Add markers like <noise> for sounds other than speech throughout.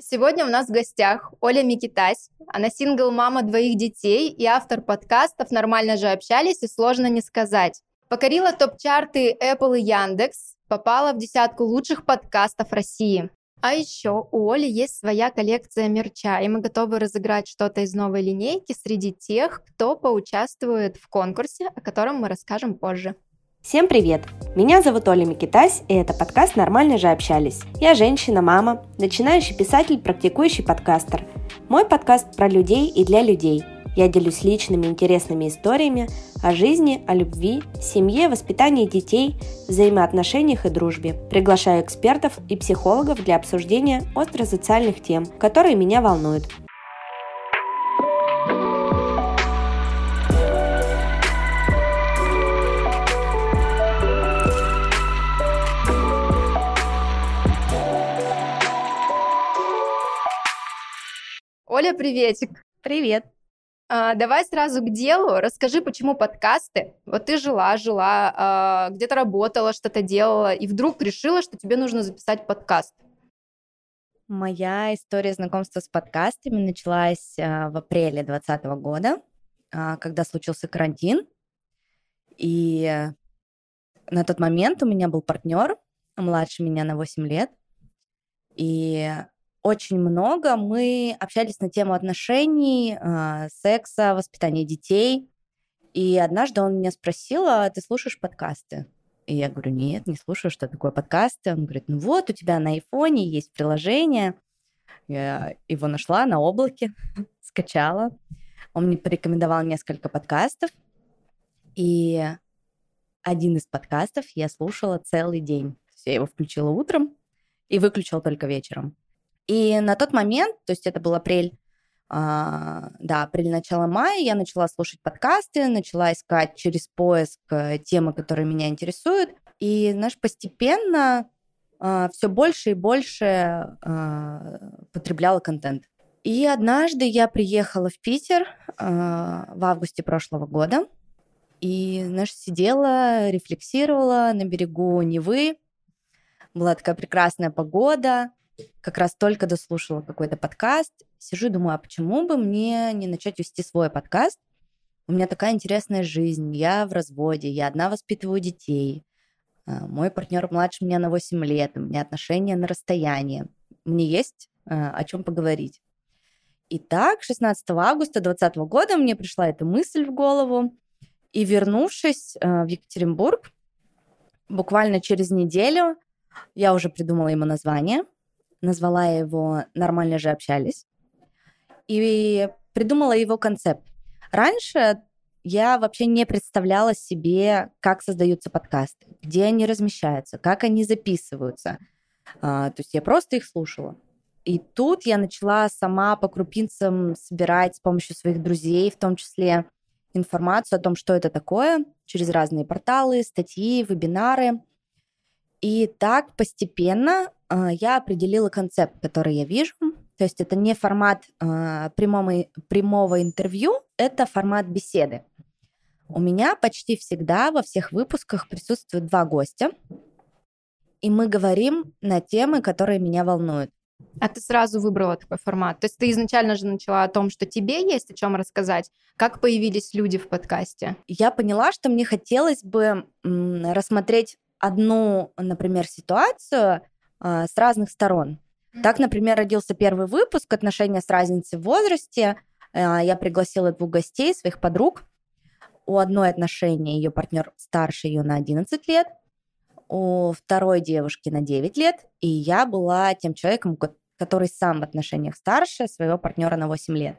Сегодня у нас в гостях Оля Микитась. Она сингл-мама двоих детей и автор подкастов «Нормально же общались» и «Сложно не сказать». Покорила топ-чарты Apple и Яндекс, попала в десятку лучших подкастов России. А еще у Оли есть своя коллекция мерча, и мы готовы разыграть что-то из новой линейки среди тех, кто поучаствует в конкурсе, о котором мы расскажем позже. Всем привет! Меня зовут Оля Микитась, и это подкаст «Нормально же общались». Я женщина, мама, начинающий писатель, практикующий подкастер. Мой подкаст про людей и для людей. Я делюсь личными интересными историями о жизни, о любви, семье, воспитании детей, взаимоотношениях и дружбе. Приглашаю экспертов и психологов для обсуждения остро-социальных тем, которые меня волнуют. Оля, приветик. Привет. А, давай сразу к делу. Расскажи, почему подкасты? Вот ты жила, жила, а, где-то работала, что-то делала, и вдруг решила, что тебе нужно записать подкаст. Моя история знакомства с подкастами началась а, в апреле 2020 года, а, когда случился карантин. И на тот момент у меня был партнер, младше меня на 8 лет. И очень много мы общались на тему отношений, э, секса, воспитания детей. И однажды он меня спросил, а ты слушаешь подкасты? И я говорю, нет, не слушаю, что такое подкасты. Он говорит, ну вот, у тебя на айфоне есть приложение. Я его нашла на облаке, <laughs> скачала. Он мне порекомендовал несколько подкастов. И один из подкастов я слушала целый день. Я его включила утром и выключила только вечером. И на тот момент, то есть это был апрель, а, да, апрель, начало мая, я начала слушать подкасты, начала искать через поиск э, темы, которые меня интересуют. И, знаешь, постепенно а, все больше и больше а, потребляла контент. И однажды я приехала в Питер а, в августе прошлого года. И, знаешь, сидела, рефлексировала на берегу Невы. Была такая прекрасная погода как раз только дослушала какой-то подкаст, сижу и думаю, а почему бы мне не начать вести свой подкаст? У меня такая интересная жизнь, я в разводе, я одна воспитываю детей, а, мой партнер младше меня на 8 лет, у меня отношения на расстоянии, мне есть а, о чем поговорить. Итак, 16 августа 2020 года мне пришла эта мысль в голову, и вернувшись а, в Екатеринбург, буквально через неделю я уже придумала ему название – назвала его «Нормально же общались» и придумала его концепт. Раньше я вообще не представляла себе, как создаются подкасты, где они размещаются, как они записываются. А, то есть я просто их слушала. И тут я начала сама по крупинцам собирать с помощью своих друзей, в том числе информацию о том, что это такое, через разные порталы, статьи, вебинары. И так постепенно я определила концепт, который я вижу. То есть это не формат э, прямого, прямого интервью, это формат беседы. У меня почти всегда во всех выпусках присутствуют два гостя, и мы говорим на темы, которые меня волнуют. А ты сразу выбрала такой формат. То есть ты изначально же начала о том, что тебе есть о чем рассказать. Как появились люди в подкасте? Я поняла, что мне хотелось бы рассмотреть одну, например, ситуацию э, с разных сторон. Так, например, родился первый выпуск «Отношения с разницей в возрасте». Э, я пригласила двух гостей, своих подруг. У одной отношения ее партнер старше ее на 11 лет, у второй девушки на 9 лет, и я была тем человеком, который сам в отношениях старше своего партнера на 8 лет.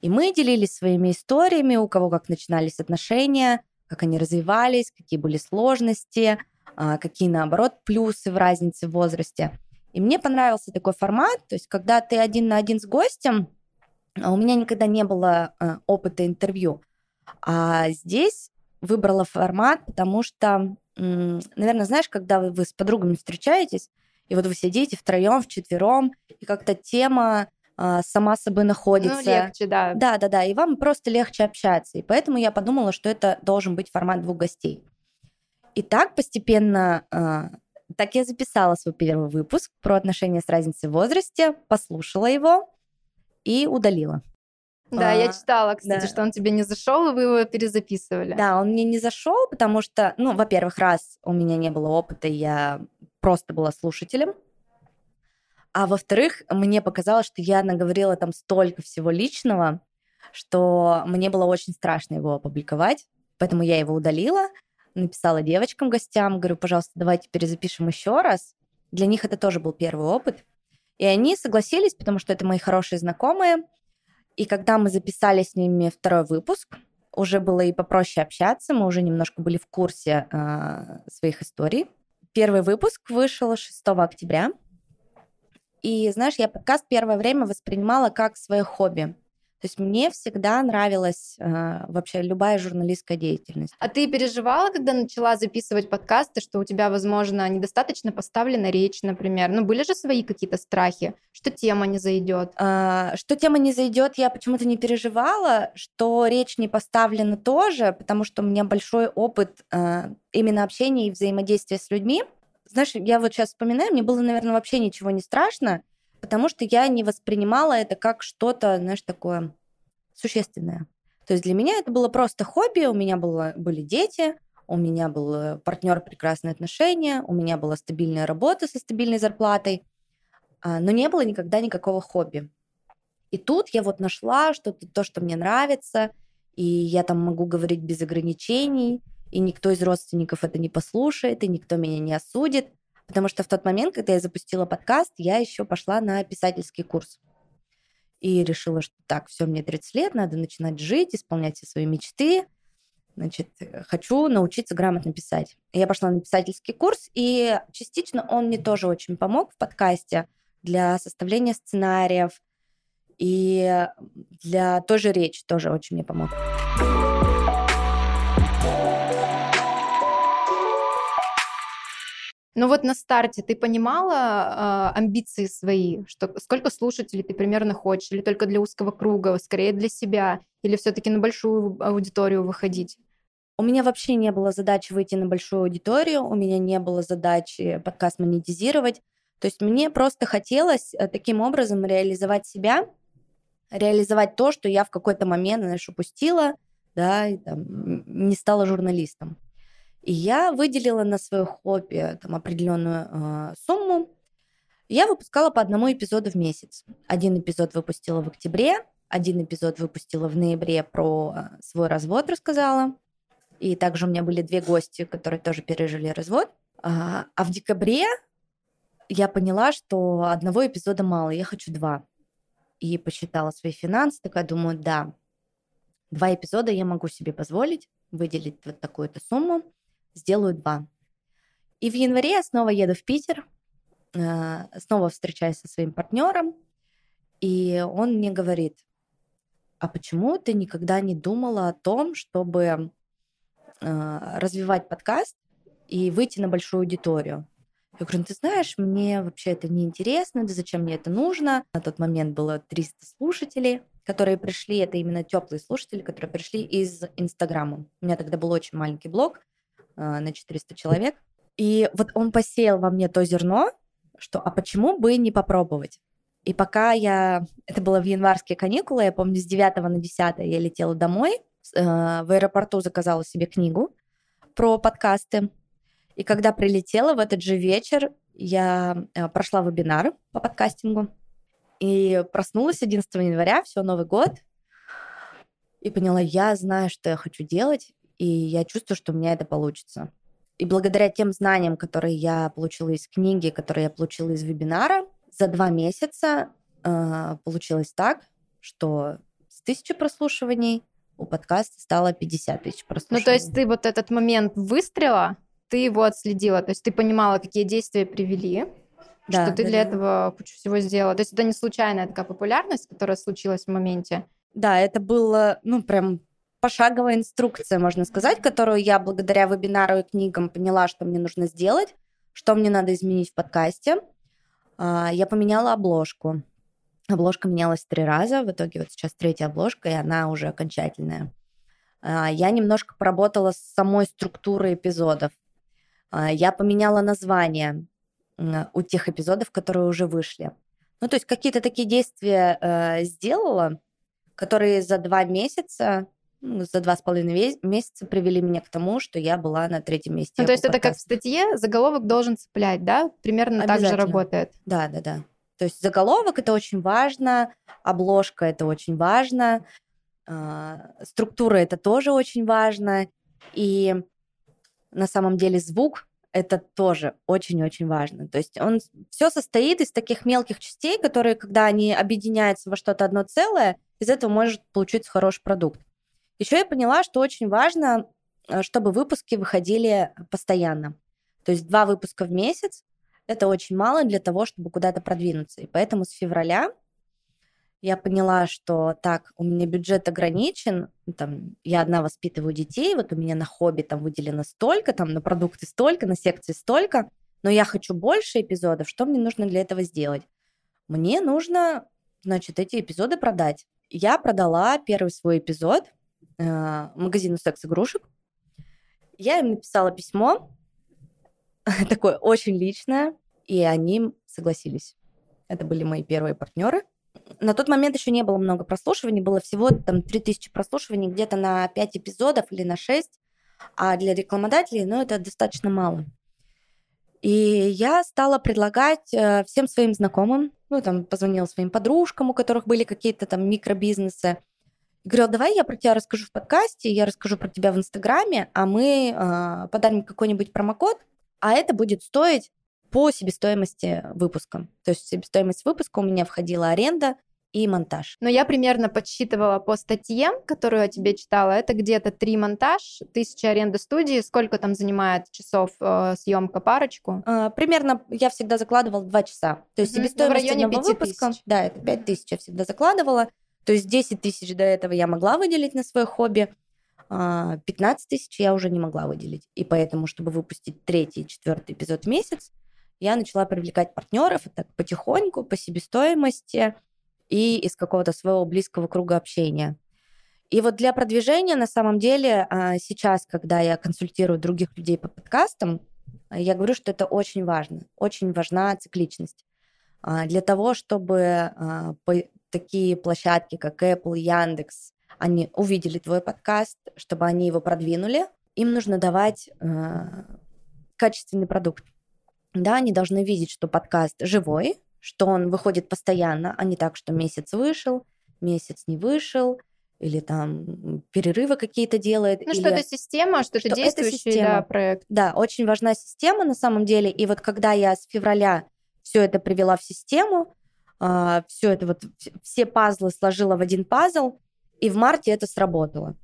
И мы делились своими историями, у кого как начинались отношения, как они развивались, какие были сложности – а, какие, наоборот, плюсы в разнице в возрасте. И мне понравился такой формат, то есть когда ты один на один с гостем, а у меня никогда не было э, опыта интервью, а здесь выбрала формат, потому что, наверное, знаешь, когда вы, с подругами встречаетесь, и вот вы сидите втроем, вчетвером, и как-то тема а, сама собой находится. Ну, легче, да. Да, да, да. И вам просто легче общаться. И поэтому я подумала, что это должен быть формат двух гостей. И так постепенно э, так я записала свой первый выпуск про отношения с разницей в возрасте, послушала его и удалила. Да, А, я читала, кстати, да. что он тебе не зашел, и вы его перезаписывали. Да, он мне не зашел, потому что, ну, во-первых, раз у меня не было опыта, я просто была слушателем. А во-вторых, мне показалось, что я наговорила там столько всего личного, что мне было очень страшно его опубликовать. Поэтому я его удалила, написала девочкам, гостям, говорю, пожалуйста, давайте перезапишем еще раз. Для них это тоже был первый опыт. И они согласились, потому что это мои хорошие знакомые. И когда мы записали с ними второй выпуск, уже было и попроще общаться, мы уже немножко были в курсе э, своих историй. Первый выпуск вышел 6 октября. И, знаешь, я подкаст первое время воспринимала как свое хобби. То есть мне всегда нравилась э, вообще любая журналистская деятельность. А ты переживала, когда начала записывать подкасты, что у тебя, возможно, недостаточно поставлена речь, например? Ну, были же свои какие-то страхи, что тема не зайдет? А, Что тема не зайдет, я почему-то не переживала, что речь не поставлена тоже, потому что у меня большой опыт а, именно общения и взаимодействия с людьми. Знаешь, я вот сейчас вспоминаю, мне было, наверное, вообще ничего не страшно, потому что я не воспринимала это как что-то, знаешь, такое существенное. То есть для меня это было просто хобби, у меня было, были дети, у меня был партнер прекрасные отношения, у меня была стабильная работа со стабильной зарплатой, а, но не было никогда никакого хобби. И тут я вот нашла что-то, то, что мне нравится, и я там могу говорить без ограничений, и никто из родственников это не послушает, и никто меня не осудит. Потому что в тот момент, когда я запустила подкаст, я еще пошла на писательский курс. И решила, что так, все, мне 30 лет, надо начинать жить, исполнять все свои мечты. Значит, хочу научиться грамотно писать. Я пошла на писательский курс, и частично он мне тоже очень помог в подкасте для составления сценариев, и для той же речи тоже очень мне помог. Ну вот на старте ты понимала э, амбиции свои, что сколько слушателей ты примерно хочешь, или только для узкого круга, скорее для себя, или все-таки на большую аудиторию выходить? У меня вообще не было задачи выйти на большую аудиторию, у меня не было задачи подкаст монетизировать. То есть мне просто хотелось э, таким образом реализовать себя, реализовать то, что я в какой-то момент, знаешь, упустила, да, и, там, не стала журналистом. И я выделила на свое хобби там, определенную э, сумму. Я выпускала по одному эпизоду в месяц. Один эпизод выпустила в октябре, один эпизод выпустила в ноябре про э, свой развод, рассказала. И также у меня были две гости, которые тоже пережили развод. А, а в декабре я поняла, что одного эпизода мало, я хочу два. И посчитала свои финансы, такая думаю, да, два эпизода я могу себе позволить, выделить вот такую-то сумму, сделаю два. И в январе я снова еду в Питер, э, снова встречаюсь со своим партнером, и он мне говорит, а почему ты никогда не думала о том, чтобы э, развивать подкаст и выйти на большую аудиторию? Я говорю, ну, ты знаешь, мне вообще это не интересно, да зачем мне это нужно? На тот момент было 300 слушателей, которые пришли, это именно теплые слушатели, которые пришли из Инстаграма. У меня тогда был очень маленький блог на 400 человек. И вот он посеял во мне то зерно, что а почему бы не попробовать? И пока я... Это было в январские каникулы, я помню, с 9 на 10 я летела домой, э, в аэропорту заказала себе книгу про подкасты. И когда прилетела в этот же вечер, я э, прошла вебинар по подкастингу и проснулась 11 января, все, Новый год, и поняла, я знаю, что я хочу делать, и я чувствую, что у меня это получится. И благодаря тем знаниям, которые я получила из книги, которые я получила из вебинара, за два месяца э, получилось так, что с тысячи прослушиваний у подкаста стало 50 тысяч прослушиваний. Ну, то есть ты вот этот момент выстрела, ты его отследила, то есть ты понимала, какие действия привели, Да, что ты да, для да. этого кучу всего сделала. То есть это не случайная такая популярность, которая случилась в моменте. Да, это было, ну, прям пошаговая инструкция, можно сказать, которую я благодаря вебинару и книгам поняла, что мне нужно сделать, что мне надо изменить в подкасте. А, Я поменяла обложку. Обложка менялась три раза, в итоге вот сейчас третья обложка, и она уже окончательная. А, Я немножко поработала с самой структурой эпизодов. А, я поменяла название у тех эпизодов, которые уже вышли. Ну, то есть какие-то такие действия э, сделала, которые за два месяца, за два с половиной месяца привели меня к тому, что я была на третьем месте. Ну, то есть это как в статье, заголовок должен цеплять, да? Примерно так же работает. Да, да, да. То есть заголовок это очень важно, обложка это очень важно, э, структура это тоже очень важно, и на самом деле звук это тоже очень-очень важно. То есть он все состоит из таких мелких частей, которые, когда они объединяются во что-то одно целое, из этого может получиться хороший продукт. Еще я поняла, что очень важно, э, чтобы выпуски выходили постоянно. То есть два выпуска в месяц это очень мало для того, чтобы куда-то продвинуться. И поэтому с февраля я поняла, что так, у меня бюджет ограничен, там, я одна воспитываю детей, вот у меня на хобби там выделено столько, там на продукты столько, на секции столько, но я хочу больше эпизодов, что мне нужно для этого сделать? Мне нужно, значит, эти эпизоды продать. Я продала первый свой эпизод э, магазину секс-игрушек. Я им написала письмо, <laughs> такое очень личное, и они согласились. Это были мои первые партнеры – на тот момент еще не было много прослушиваний, было всего там 3000 прослушиваний где-то на 5 эпизодов или на 6, а для рекламодателей, ну, это достаточно мало. И я стала предлагать э, всем своим знакомым, ну, там, позвонила своим подружкам, у которых были какие-то там микробизнесы, говорила, давай я про тебя расскажу в подкасте, я расскажу про тебя в Инстаграме, а мы э, подарим какой-нибудь промокод, а это будет стоить по себестоимости выпуска. То есть в себестоимость выпуска у меня входила аренда и монтаж. Но я примерно подсчитывала по статье, которую я тебе читала, это где-то три монтаж, тысяча аренда студии, сколько там занимает часов э, съемка парочку? А, примерно я всегда закладывала два часа. То есть mm-hmm. себестоимость ну, одного выпуска, тысяч. да, это пять тысяч я всегда закладывала. То есть 10 тысяч до этого я могла выделить на свое хобби, 15 а, тысяч я уже не могла выделить. И поэтому, чтобы выпустить третий четвертый эпизод в месяц, я начала привлекать партнеров так потихоньку, по себестоимости и из какого-то своего близкого круга общения. И вот для продвижения, на самом деле, а, сейчас, когда я консультирую других людей по подкастам, я говорю, что это очень важно. Очень важна цикличность. А, для того, чтобы а, такие площадки, как Apple, Яндекс, они увидели твой подкаст, чтобы они его продвинули, им нужно давать качественный продукт да, они должны видеть, что подкаст живой, что он выходит постоянно, а не так, что месяц вышел, месяц не вышел, или там перерывы какие-то делает. Ну, или... что это система, что, что это действующий это система. Да, проект. Да, очень важна система на самом деле. И вот когда я с февраля все это привела в систему, а, все это вот, все пазлы сложила в один пазл, и в марте это сработало.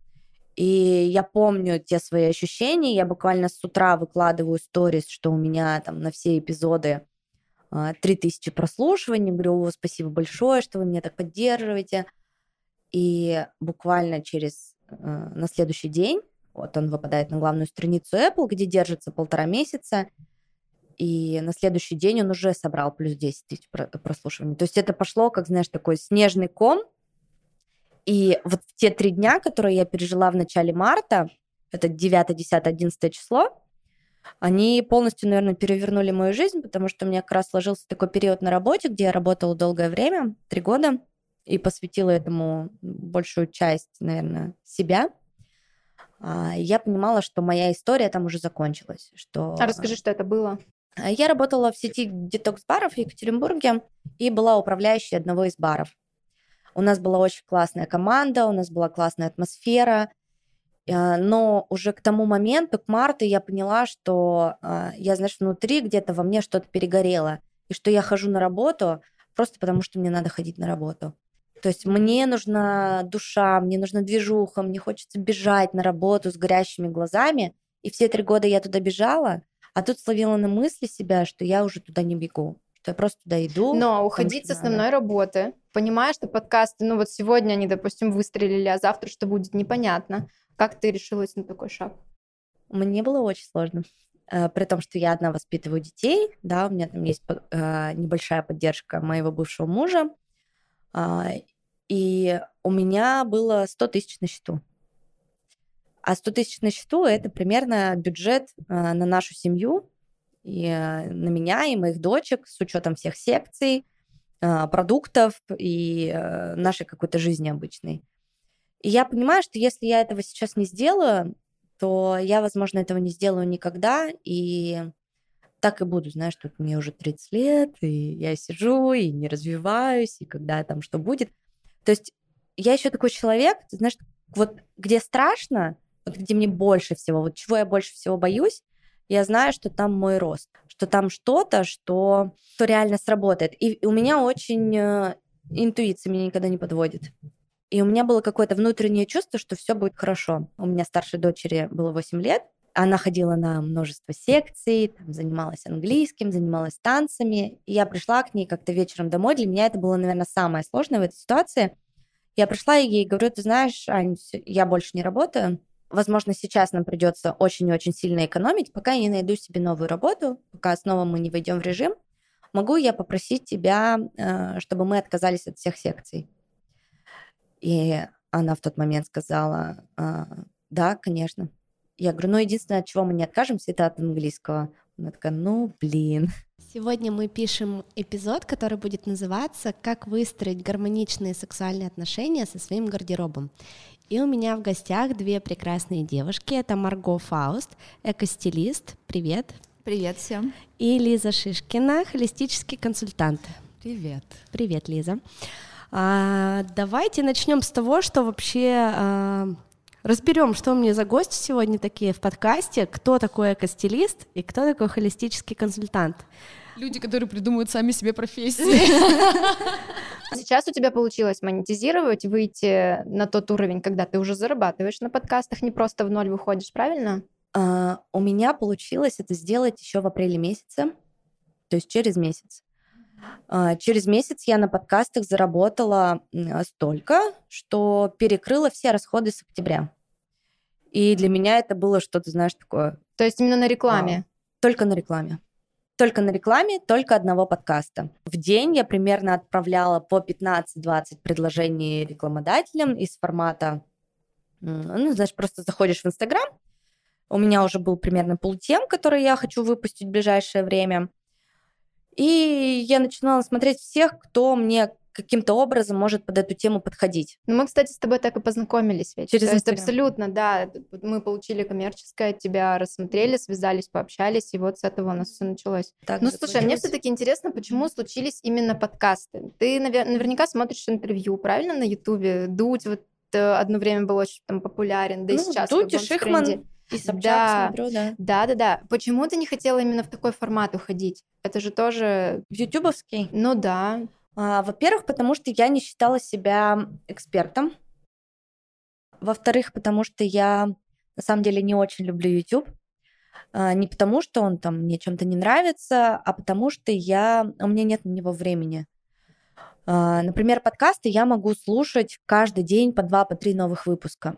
И я помню те свои ощущения. Я буквально с утра выкладываю сторис, что у меня там на все эпизоды 3000 а, прослушиваний. Говорю, о, спасибо большое, что вы меня так поддерживаете. И буквально через э, на следующий день, вот он выпадает на главную страницу Apple, где держится полтора месяца, и на следующий день он уже собрал плюс 10 тысяч прослушиваний. То есть это пошло, как, знаешь, такой снежный ком, и вот те три дня, которые я пережила в начале марта, это 9, 10, 11 число, они полностью, наверное, перевернули мою жизнь, потому что у меня как раз сложился такой период на работе, где я работала долгое время, три года, и посвятила этому большую часть, наверное, себя. А, я понимала, что моя история там уже закончилась. Что... А расскажи, что это было? Я работала в сети детокс-баров в Екатеринбурге и была управляющей одного из баров. У нас была очень классная команда, у нас была классная атмосфера, э, но уже к тому моменту, к марту, я поняла, что э, я, знаешь, внутри где-то во мне что-то перегорело, и что я хожу на работу просто потому, что мне надо ходить на работу. То есть мне нужна душа, мне нужна движуха, мне хочется бежать на работу с горящими глазами. И все три года я туда бежала, а тут словила на мысли себя, что я уже туда не бегу что я просто туда иду. Но уходить с основной надо. работы, понимая, что подкасты, ну вот сегодня они, допустим, выстрелили, а завтра что будет, непонятно. Как ты решилась на такой шаг? Мне было очень сложно. Э, при том, что я одна воспитываю детей, да, у меня там есть э, небольшая поддержка моего бывшего мужа, а, и у меня было 100 тысяч на счету. А 100 тысяч на счету – это примерно бюджет на нашу семью, и на меня и моих дочек с учетом всех секций, продуктов и нашей какой-то жизни обычной. И я понимаю, что если я этого сейчас не сделаю, то я, возможно, этого не сделаю никогда, и так и буду, знаешь, что мне уже 30 лет, и я сижу, и не развиваюсь, и когда там что будет. То есть я еще такой человек, ты знаешь, вот где страшно, где мне больше всего, вот чего я больше всего боюсь, я знаю, что там мой рост, что там что-то, что, что реально сработает. И у меня очень э, интуиция меня никогда не подводит. И у меня было какое-то внутреннее чувство, что все будет хорошо. У меня старшей дочери было 8 лет. Она ходила на множество секций, там, занималась английским, занималась танцами. И я пришла к ней как-то вечером домой. Для меня это было, наверное, самое сложное в этой ситуации. Я пришла и ей говорю, ты знаешь, Ань, я больше не работаю. Возможно, сейчас нам придется очень и очень сильно экономить, пока я не найду себе новую работу, пока снова мы не войдем в режим. Могу я попросить тебя, э, чтобы мы отказались от всех секций? И она в тот момент сказала, а, да, конечно. Я говорю, ну, единственное, от чего мы не откажемся, это от английского. Она такая, ну, блин. Сегодня мы пишем эпизод, который будет называться «Как выстроить гармоничные сексуальные отношения со своим гардеробом». И у меня в гостях две прекрасные девушки. Это Марго Фауст, экостилист. Привет. Привет всем. И Лиза Шишкина, холистический консультант. Привет. Привет, Лиза. А, давайте начнем с того, что вообще а, разберем, что у меня за гости сегодня такие в подкасте, кто такой экостилист и кто такой холистический консультант. Люди, которые придумывают сами себе профессии. <laughs> Сейчас у тебя получилось монетизировать, выйти на тот уровень, когда ты уже зарабатываешь на подкастах, не просто в ноль выходишь, правильно? Uh, у меня получилось это сделать еще в апреле месяце, то есть через месяц. А, через месяц я на подкастах заработала столько, что перекрыла все расходы с октября. И для меня это было что-то, знаешь, такое. То есть именно на рекламе? Только на рекламе. Только на рекламе, только одного подкаста. В день я примерно отправляла по 15-20 предложений рекламодателям из формата, ну, знаешь, просто заходишь в Инстаграм, у меня уже был примерно полтем, которые я хочу выпустить в ближайшее время. И я начинала смотреть всех, кто мне каким-то образом может под эту тему подходить. Ну, мы, кстати, с тобой так и познакомились ведь. Через То абсолютно, да. Мы получили коммерческое, тебя рассмотрели, связались, пообщались, и вот с этого у нас все началось. Так ну, слушай, мне все-таки интересно, почему случились именно подкасты. Ты навер- наверняка смотришь интервью, правильно, на Ютубе? Дудь вот э, одно время был очень там популярен, да и ну, сейчас. Дудь и Шихман. И Собчак да. смотрю, да. Да, да, да. Почему ты не хотела именно в такой формат уходить? Это же тоже... В ютубовский? Ну да. А, во-первых, потому что я не считала себя экспертом. Во-вторых, потому что я на самом деле не очень люблю YouTube. А, не потому, что он там мне чем-то не нравится, а потому что я... у меня нет на него времени. А, например, подкасты я могу слушать каждый день по два, по три новых выпуска.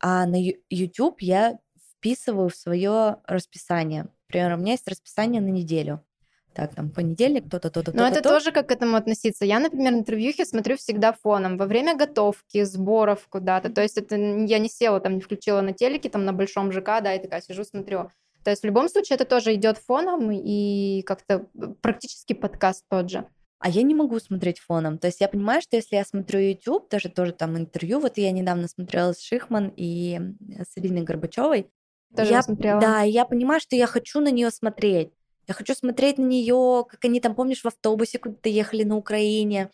А на YouTube я вписываю в свое расписание. Например, у меня есть расписание на неделю. Так, там понедельник, то-то, то-то, то-то. Но это то. тоже как к этому относиться. Я, например, интервьюхи смотрю всегда фоном во время готовки, сборов куда-то. То есть это я не села там, не включила на телеке, там на большом ЖК, да, и такая сижу, смотрю. То есть в любом случае это тоже идет фоном и как-то практически подкаст тот же. А я не могу смотреть фоном. То есть я понимаю, что если я смотрю YouTube, даже тоже там интервью, вот я недавно смотрела с Шихман и с Ириной Горбачевой, тоже я, смотрела. Да, я понимаю, что я хочу на нее смотреть. Я хочу смотреть на нее, как они там, помнишь, в автобусе куда-то ехали на Украине.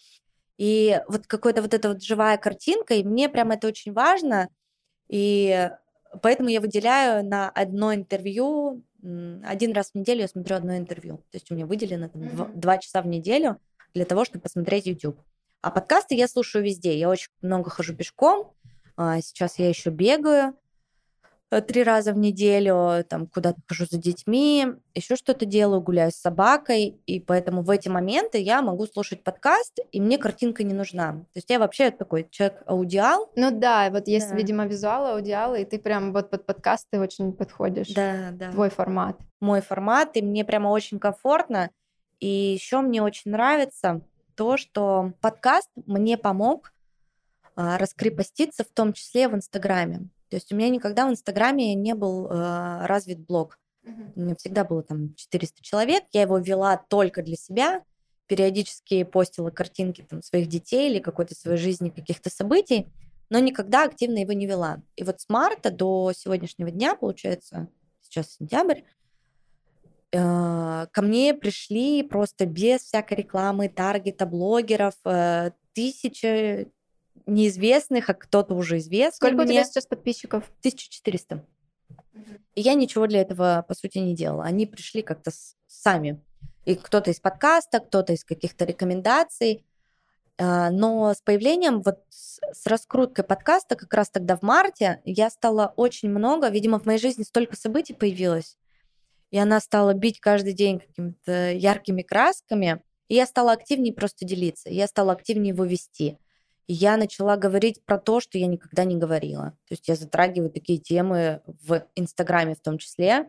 И вот какая-то вот эта вот живая картинка, и мне прям это очень важно. И поэтому я выделяю на одно интервью, один раз в неделю я смотрю одно интервью. То есть у меня выделено там, mm-hmm. два часа в неделю для того, чтобы посмотреть YouTube. А подкасты я слушаю везде. Я очень много хожу пешком. А, сейчас я еще бегаю. Э, три раза в неделю, там куда-то хожу за детьми, еще что-то делаю, гуляю с собакой, и поэтому в эти моменты я могу слушать подкаст, и мне картинка не нужна. То есть я вообще такой человек аудиал. Ну да, вот есть, да. видимо, визуал, аудиал, и ты прям вот под подкасты очень подходишь. Да, да. Твой формат. Мой формат, и мне прямо очень комфортно. И еще мне очень нравится то, что подкаст мне помог а, раскрепоститься, в том числе в Инстаграме. То есть у меня никогда в Инстаграме не был э, развит блог. У меня всегда было там 400 человек. Я его вела только для себя. Периодически постила картинки там, своих детей или какой-то своей жизни, каких-то событий, но никогда активно его не вела. И вот с марта до сегодняшнего дня, получается, сейчас сентябрь, э, ко мне пришли просто без всякой рекламы, таргета, блогеров, э, тысячи неизвестных, а кто-то уже известный. Сколько у мне. тебя сейчас подписчиков? 1400. И я ничего для этого, по сути, не делала. Они пришли как-то сами. И кто-то из подкаста, кто-то из каких-то рекомендаций. А, Но с появлением, вот с раскруткой подкаста, как раз тогда в марте, я стала очень много, видимо, в моей жизни столько событий появилось, и она стала бить каждый день какими-то яркими красками, и я стала активнее просто делиться, я стала активнее его вести. Я начала говорить про то, что я никогда не говорила. То есть я затрагиваю такие темы в Инстаграме в том числе.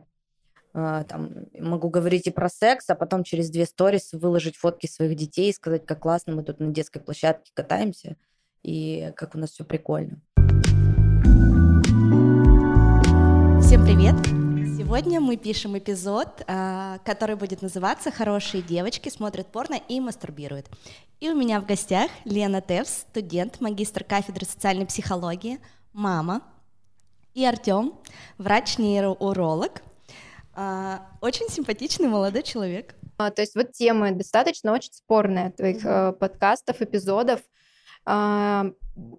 А, Там, могу говорить и про секс, а потом через две сторис выложить фотки своих детей и сказать, как классно мы тут на детской площадке катаемся и как у нас все прикольно. Всем привет! Сегодня мы пишем эпизод, а, который будет называться «Хорошие девочки смотрят порно и мастурбируют». И у меня в гостях Лена Тевс, студент, магистр кафедры социальной психологии, мама, и Артем, врач-нейроуролог, а, очень симпатичный молодой человек. А, то есть вот темы достаточно очень спорные твоих э, подкастов, эпизодов. А,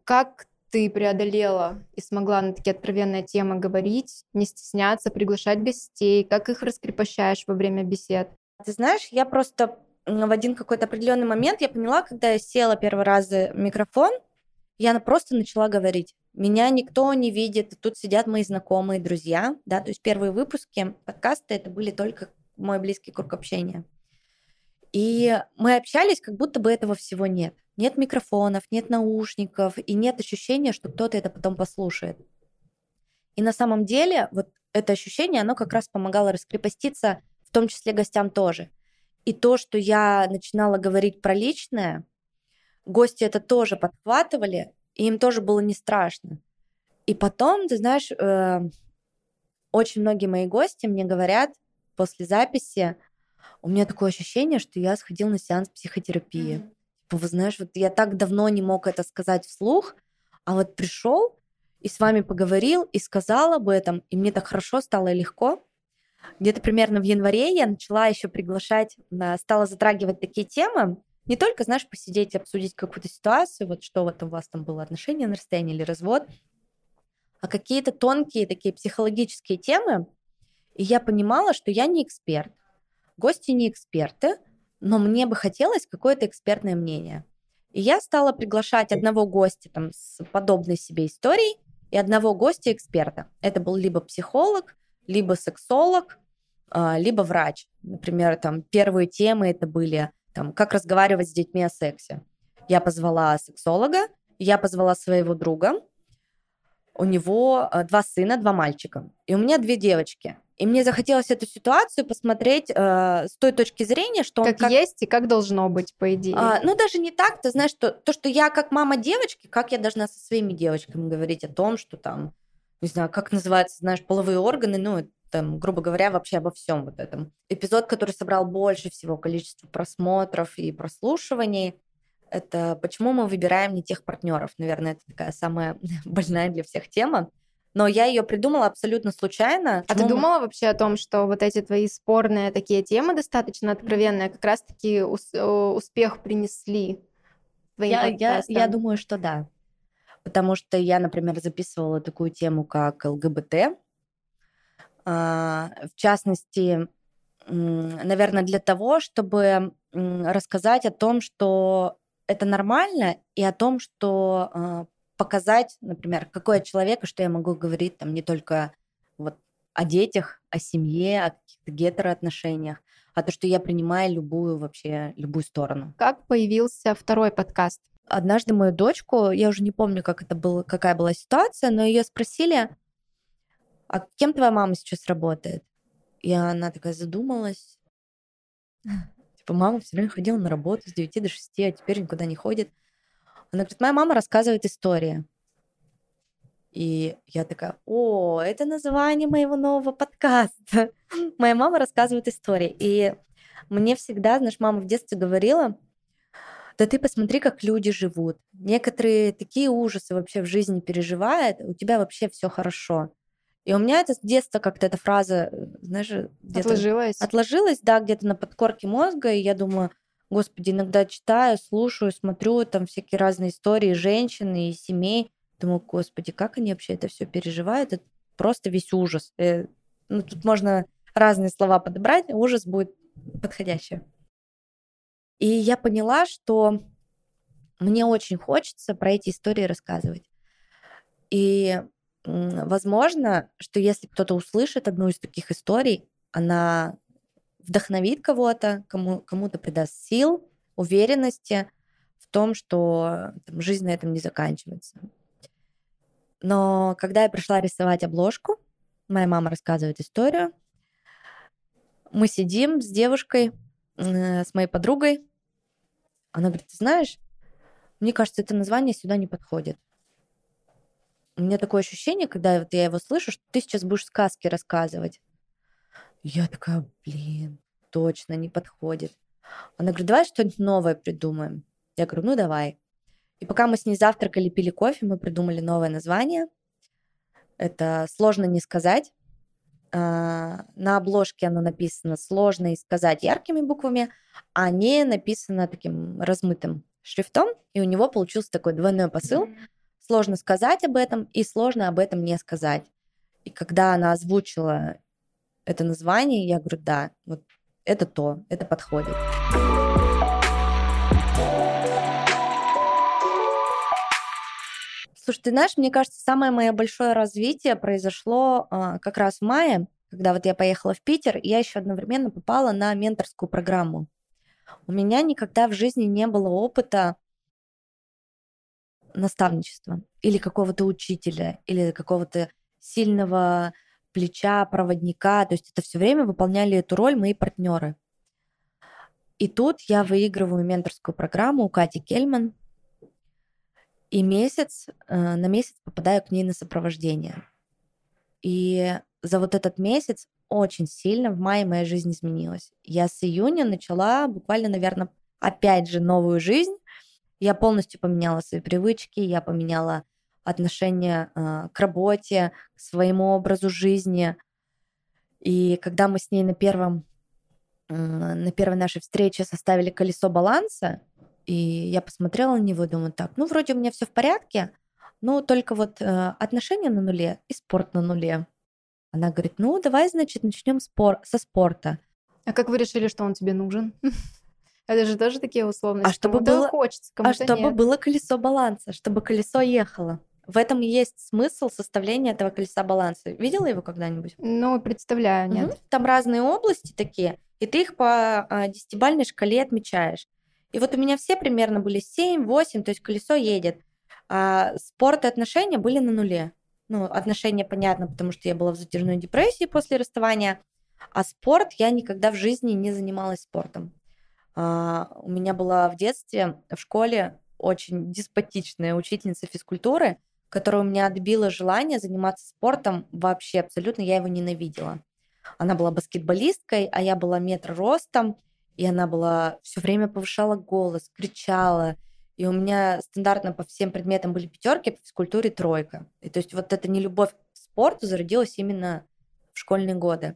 как ты преодолела и смогла на такие откровенные темы говорить, не стесняться, приглашать гостей? Как их раскрепощаешь во время бесед? Ты знаешь, я просто в один какой-то определенный момент я поняла, когда я села первый раз за микрофон, я просто начала говорить. Меня никто не видит, тут сидят мои знакомые, друзья, да, то есть первые выпуски подкаста это были только мой близкий круг общения. И мы общались, как будто бы этого всего нет. Нет микрофонов, нет наушников, и нет ощущения, что кто-то это потом послушает. И на самом деле вот это ощущение, оно как раз помогало раскрепоститься, в том числе гостям тоже. И то, что я начинала говорить про личное, гости это тоже подхватывали, и им тоже было не страшно. И потом, ты знаешь, э, очень многие мои гости мне говорят после записи, у меня такое ощущение, что я сходил на сеанс психотерапии. Типа, Вы знаешь, вот я так давно не мог это сказать вслух, а вот пришел и с вами поговорил и сказал об этом, и мне так хорошо стало и легко. Где-то примерно в январе я начала еще приглашать, стала затрагивать такие темы, не только, знаешь, посидеть и обсудить какую-то ситуацию, вот что вот у вас там было отношение на расстоянии или развод, а какие-то тонкие такие психологические темы. И я понимала, что я не эксперт. Гости не эксперты, но мне бы хотелось какое-то экспертное мнение. И я стала приглашать одного гостя там, с подобной себе историей и одного гостя-эксперта. Это был либо психолог, либо сексолог, а, либо врач. Например, там первые темы это были там, как разговаривать с детьми о сексе. Я позвала сексолога, я позвала своего друга. У него а, два сына, два мальчика. И у меня две девочки. И мне захотелось эту ситуацию посмотреть э, с той точки зрения, что он Как, есть и как должно быть, по идее. а, ну, даже не так, ты знаешь, что, то, что я как мама девочки, как я должна со своими девочками говорить о том, что там, не знаю, как называются, знаешь, половые органы, ну, там, грубо говоря, вообще обо всем вот этом. Эпизод, который собрал больше всего количества просмотров и прослушиваний, это почему мы выбираем не тех партнеров. Наверное, это такая самая <laughs> больная для всех тема. Но я ее придумала абсолютно случайно. А ты думала вообще о том, что вот эти твои спорные такие темы достаточно откровенные, как раз-таки э, успех принесли Я, я, я думаю, что да. Потому что я, например, записывала такую тему, как ЛГБТ. А, В частности, наверное, для того, чтобы рассказать о том, что это нормально, и о том, что а, показать, например, какой я человек, и что я могу говорить там не только вот о детях, о семье, о каких-то гетероотношениях, а то, что я принимаю любую вообще, любую сторону Как появился второй подкаст? однажды мою дочку, я уже не помню, как это было, какая была ситуация, но ее спросили, а кем твоя мама сейчас работает? И она такая задумалась. <laughs> Типа, мама все время ходила на работу с 9 до 6, а теперь никуда не ходит. Она говорит, моя мама рассказывает истории. И я такая, о, это название моего нового подкаста. <laughs> Моя мама рассказывает истории. И мне всегда, знаешь, мама в детстве говорила, да ты посмотри, как люди живут. Некоторые такие ужасы вообще в жизни переживают, у тебя вообще все хорошо. И у меня это с детства как-то эта фраза, э, знаешь, отложилась. Отложилась, да, где-то на подкорке мозга, и я думаю, господи, иногда читаю, слушаю, смотрю там всякие разные истории женщин и семей, думаю, господи, как они вообще это все переживают, это просто весь ужас. Э, ну, тут можно разные слова подобрать, ужас будет подходящее. И я поняла, что мне очень хочется про эти истории рассказывать. И возможно, что если кто-то услышит одну из таких историй, она вдохновит кого-то, кому, кому-то придаст сил, уверенности в том, что там, жизнь на этом не заканчивается. Но когда я пришла рисовать обложку, моя мама рассказывает историю, мы сидим с девушкой, э, с моей подругой, она говорит, ты знаешь, мне кажется, это название сюда не подходит. У меня такое ощущение, когда вот я его слышу, что ты сейчас будешь сказки рассказывать. Я такая, блин, точно не подходит. Она говорит, давай что-нибудь новое придумаем. Я говорю, ну давай. И пока мы с ней завтракали, пили кофе, мы придумали новое название. Это «Сложно не сказать». А, на обложке оно написано сложно и сказать яркими буквами, а не написано таким размытым шрифтом, и у него получился такой двойной посыл. Сложно сказать об этом, и сложно об этом не сказать. И когда она озвучила это название, я говорю, да, вот это то, это подходит. Слушай, ты знаешь, мне кажется, самое мое большое развитие произошло а, как раз в мае, когда вот я поехала в Питер, и я еще одновременно попала на менторскую программу. У меня никогда в жизни не было опыта наставничества или какого-то учителя, или какого-то сильного плеча, проводника. То есть это все время выполняли эту роль мои партнеры. И тут я выигрываю менторскую программу у Кати Кельман, и месяц, э, на месяц попадаю к ней на сопровождение. И за вот этот месяц очень сильно в мае моя жизнь изменилась. Я с июня начала буквально, наверное, опять же новую жизнь. Я полностью поменяла свои привычки, я поменяла отношение э, к работе, к своему образу жизни. И когда мы с ней на первом э, на первой нашей встрече составили колесо баланса, и я посмотрела на него и думаю, так, ну, вроде у меня все в порядке, но только вот э, отношения на нуле и спорт на нуле. Она говорит, ну, давай, значит, начнем спор со спорта. А как вы решили, что он тебе нужен? <laughs> Это же тоже такие условности. А чтобы было, хочется, а чтобы было колесо баланса, чтобы колесо ехало. В этом и есть смысл составления этого колеса баланса. Видела его когда-нибудь? Ну, представляю, нет. Угу. Там разные области такие, и ты их по а, десятибальной шкале отмечаешь. И вот у меня все примерно были 7-8, то есть колесо едет. А спорт и отношения были на нуле. Ну, отношения, понятно, потому что я была в затяжной депрессии после расставания. А спорт я никогда в жизни не занималась спортом. А, у меня была в детстве, в школе очень деспотичная учительница физкультуры, которая у меня отбила желание заниматься спортом вообще абсолютно. Я его ненавидела. Она была баскетболисткой, а я была метр ростом и она была все время повышала голос, кричала. И у меня стандартно по всем предметам были пятерки, по физкультуре тройка. И то есть вот эта нелюбовь к спорту зародилась именно в школьные годы.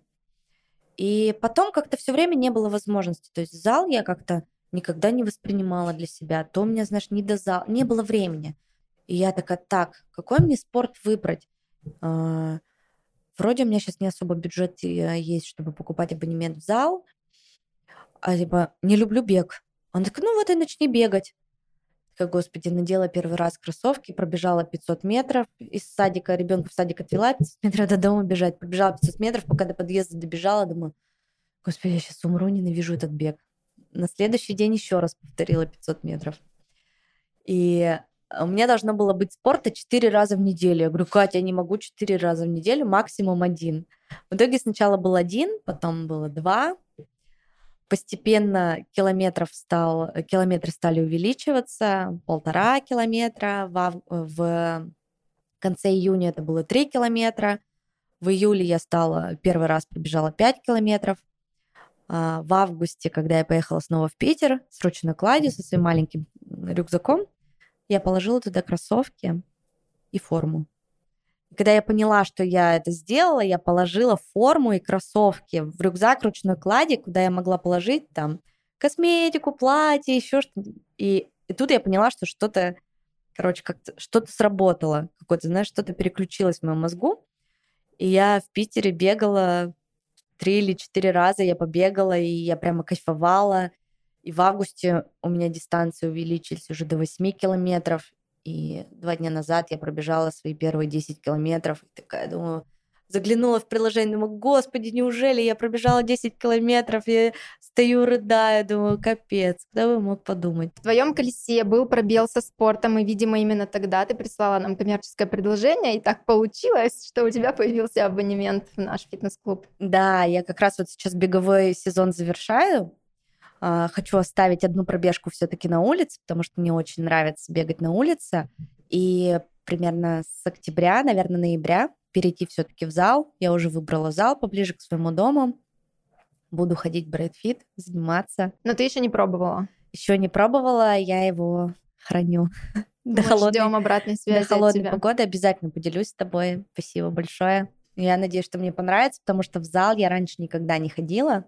И потом как-то все время не было возможности. То есть зал я как-то никогда не воспринимала для себя. То у меня, знаешь, не до зала, не было времени. И я такая, так, какой мне спорт выбрать? А, вроде у меня сейчас не особо бюджет э, есть, чтобы покупать абонемент в зал а типа, не люблю бег. Он такой, ну вот и начни бегать. Как, господи, надела первый раз кроссовки, пробежала 500 метров из садика, ребенка в садик отвела, 500 метров до дома бежать. Пробежала 500 метров, пока до подъезда добежала, думаю, господи, я сейчас умру, ненавижу этот бег. На следующий день еще раз повторила 500 метров. И у меня должно было быть спорта 4 раза в неделю. Я говорю, Катя, я не могу 4 раза в неделю, максимум один. В итоге сначала был один, потом было два, постепенно километров стал, километры стали увеличиваться, полтора километра в, в конце июня это было 3 километра. В июле я стала, первый раз пробежала 5 километров. А, в августе, когда я поехала снова в Питер с ручной кладью, со своим маленьким рюкзаком, я положила туда кроссовки и форму. Когда я поняла, что я это сделала, я положила форму и кроссовки в рюкзак ручной клади, куда я могла положить там косметику, платье, еще что-то. И, и тут я поняла, что что-то, короче, как-то что-то сработало, какое-то, знаешь, что-то переключилось в моем мозгу. И я в Питере бегала три или четыре раза, я побегала, и я прямо кайфовала. И в августе у меня дистанции увеличились уже до 8 километров. И два дня назад я пробежала свои первые 10 километров. И такая, думаю, заглянула в приложение, думаю, господи, неужели я пробежала 10 километров, я стою, рыдаю, думаю, капец, кто бы мог подумать. В твоем колесе был пробел со спортом, и, видимо, именно тогда ты прислала нам коммерческое предложение, и так получилось, что у тебя появился абонемент в наш фитнес-клуб. Да, я как раз вот сейчас беговой сезон завершаю, хочу оставить одну пробежку все-таки на улице, потому что мне очень нравится бегать на улице. И примерно с октября, наверное, ноября перейти все-таки в зал. Я уже выбрала зал поближе к своему дому. Буду ходить в Брайтфит, заниматься. Но ты еще не пробовала? Еще не пробовала, я его храню. <laughs> До Мы холодной, ждем обратной связи до холодной погоды обязательно поделюсь с тобой. Спасибо большое. Я надеюсь, что мне понравится, потому что в зал я раньше никогда не ходила.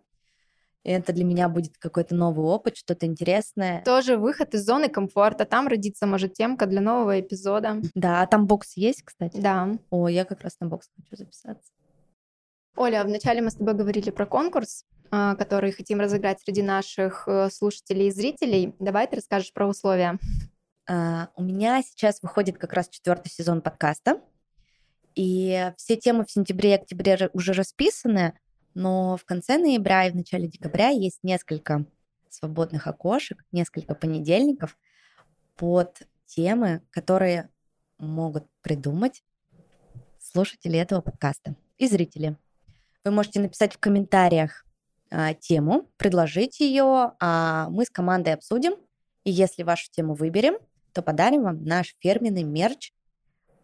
И это для меня будет какой-то новый опыт, что-то интересное. Тоже выход из зоны комфорта. Там родится, может, темка для нового эпизода. Да, а там бокс есть, кстати? Да. О, я как раз на бокс хочу записаться. Оля, вначале мы с тобой говорили про конкурс, а, который хотим разыграть среди наших э, слушателей и зрителей. Давай ты расскажешь про условия. Uh, у меня сейчас выходит как раз четвертый сезон подкаста, и все темы в сентябре и октябре уже расписаны, но в конце ноября и в начале декабря есть несколько свободных окошек, несколько понедельников под темы, которые могут придумать слушатели этого подкаста и зрители. Вы можете написать в комментариях а, тему, предложить ее, а мы с командой обсудим. И если вашу тему выберем, то подарим вам наш фирменный мерч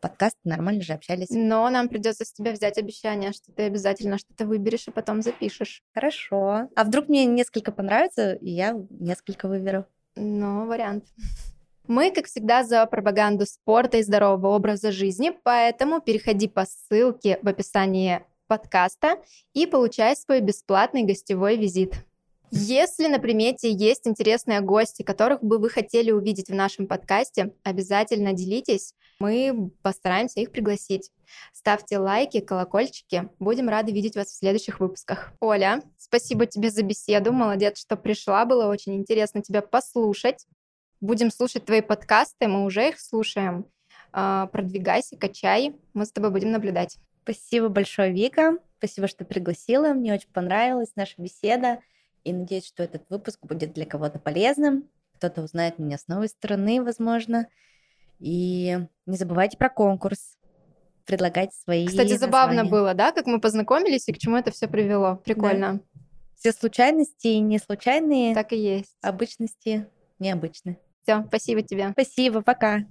подкаст нормально же общались. Но нам придется с тебя взять обещание, что ты обязательно что-то выберешь и потом запишешь. Хорошо. А вдруг мне несколько понравится, и я несколько выберу? Ну, вариант. Мы, как всегда, за пропаганду спорта и здорового образа жизни, поэтому переходи по ссылке в описании подкаста и получай свой бесплатный гостевой визит. Если на примете есть интересные гости, которых бы вы хотели увидеть в нашем подкасте, обязательно делитесь. Мы постараемся их пригласить. Ставьте лайки, колокольчики. Будем рады видеть вас в следующих выпусках. Оля, спасибо тебе за беседу. Молодец, что пришла. Было очень интересно тебя послушать. Будем слушать твои подкасты. Мы уже их слушаем. А, продвигайся, качай. Мы с тобой будем наблюдать. Спасибо большое, Вика. Спасибо, что пригласила. Мне очень понравилась наша беседа. И надеюсь, что этот выпуск будет для кого-то полезным. Кто-то узнает меня с новой стороны, возможно. И не забывайте про конкурс. Предлагайте свои Кстати, забавно было, да, как мы познакомились и к чему это все привело. Прикольно. Да. Все случайности и не случайные. Так и есть. Обычности необычны. Все, спасибо тебе. Спасибо, пока.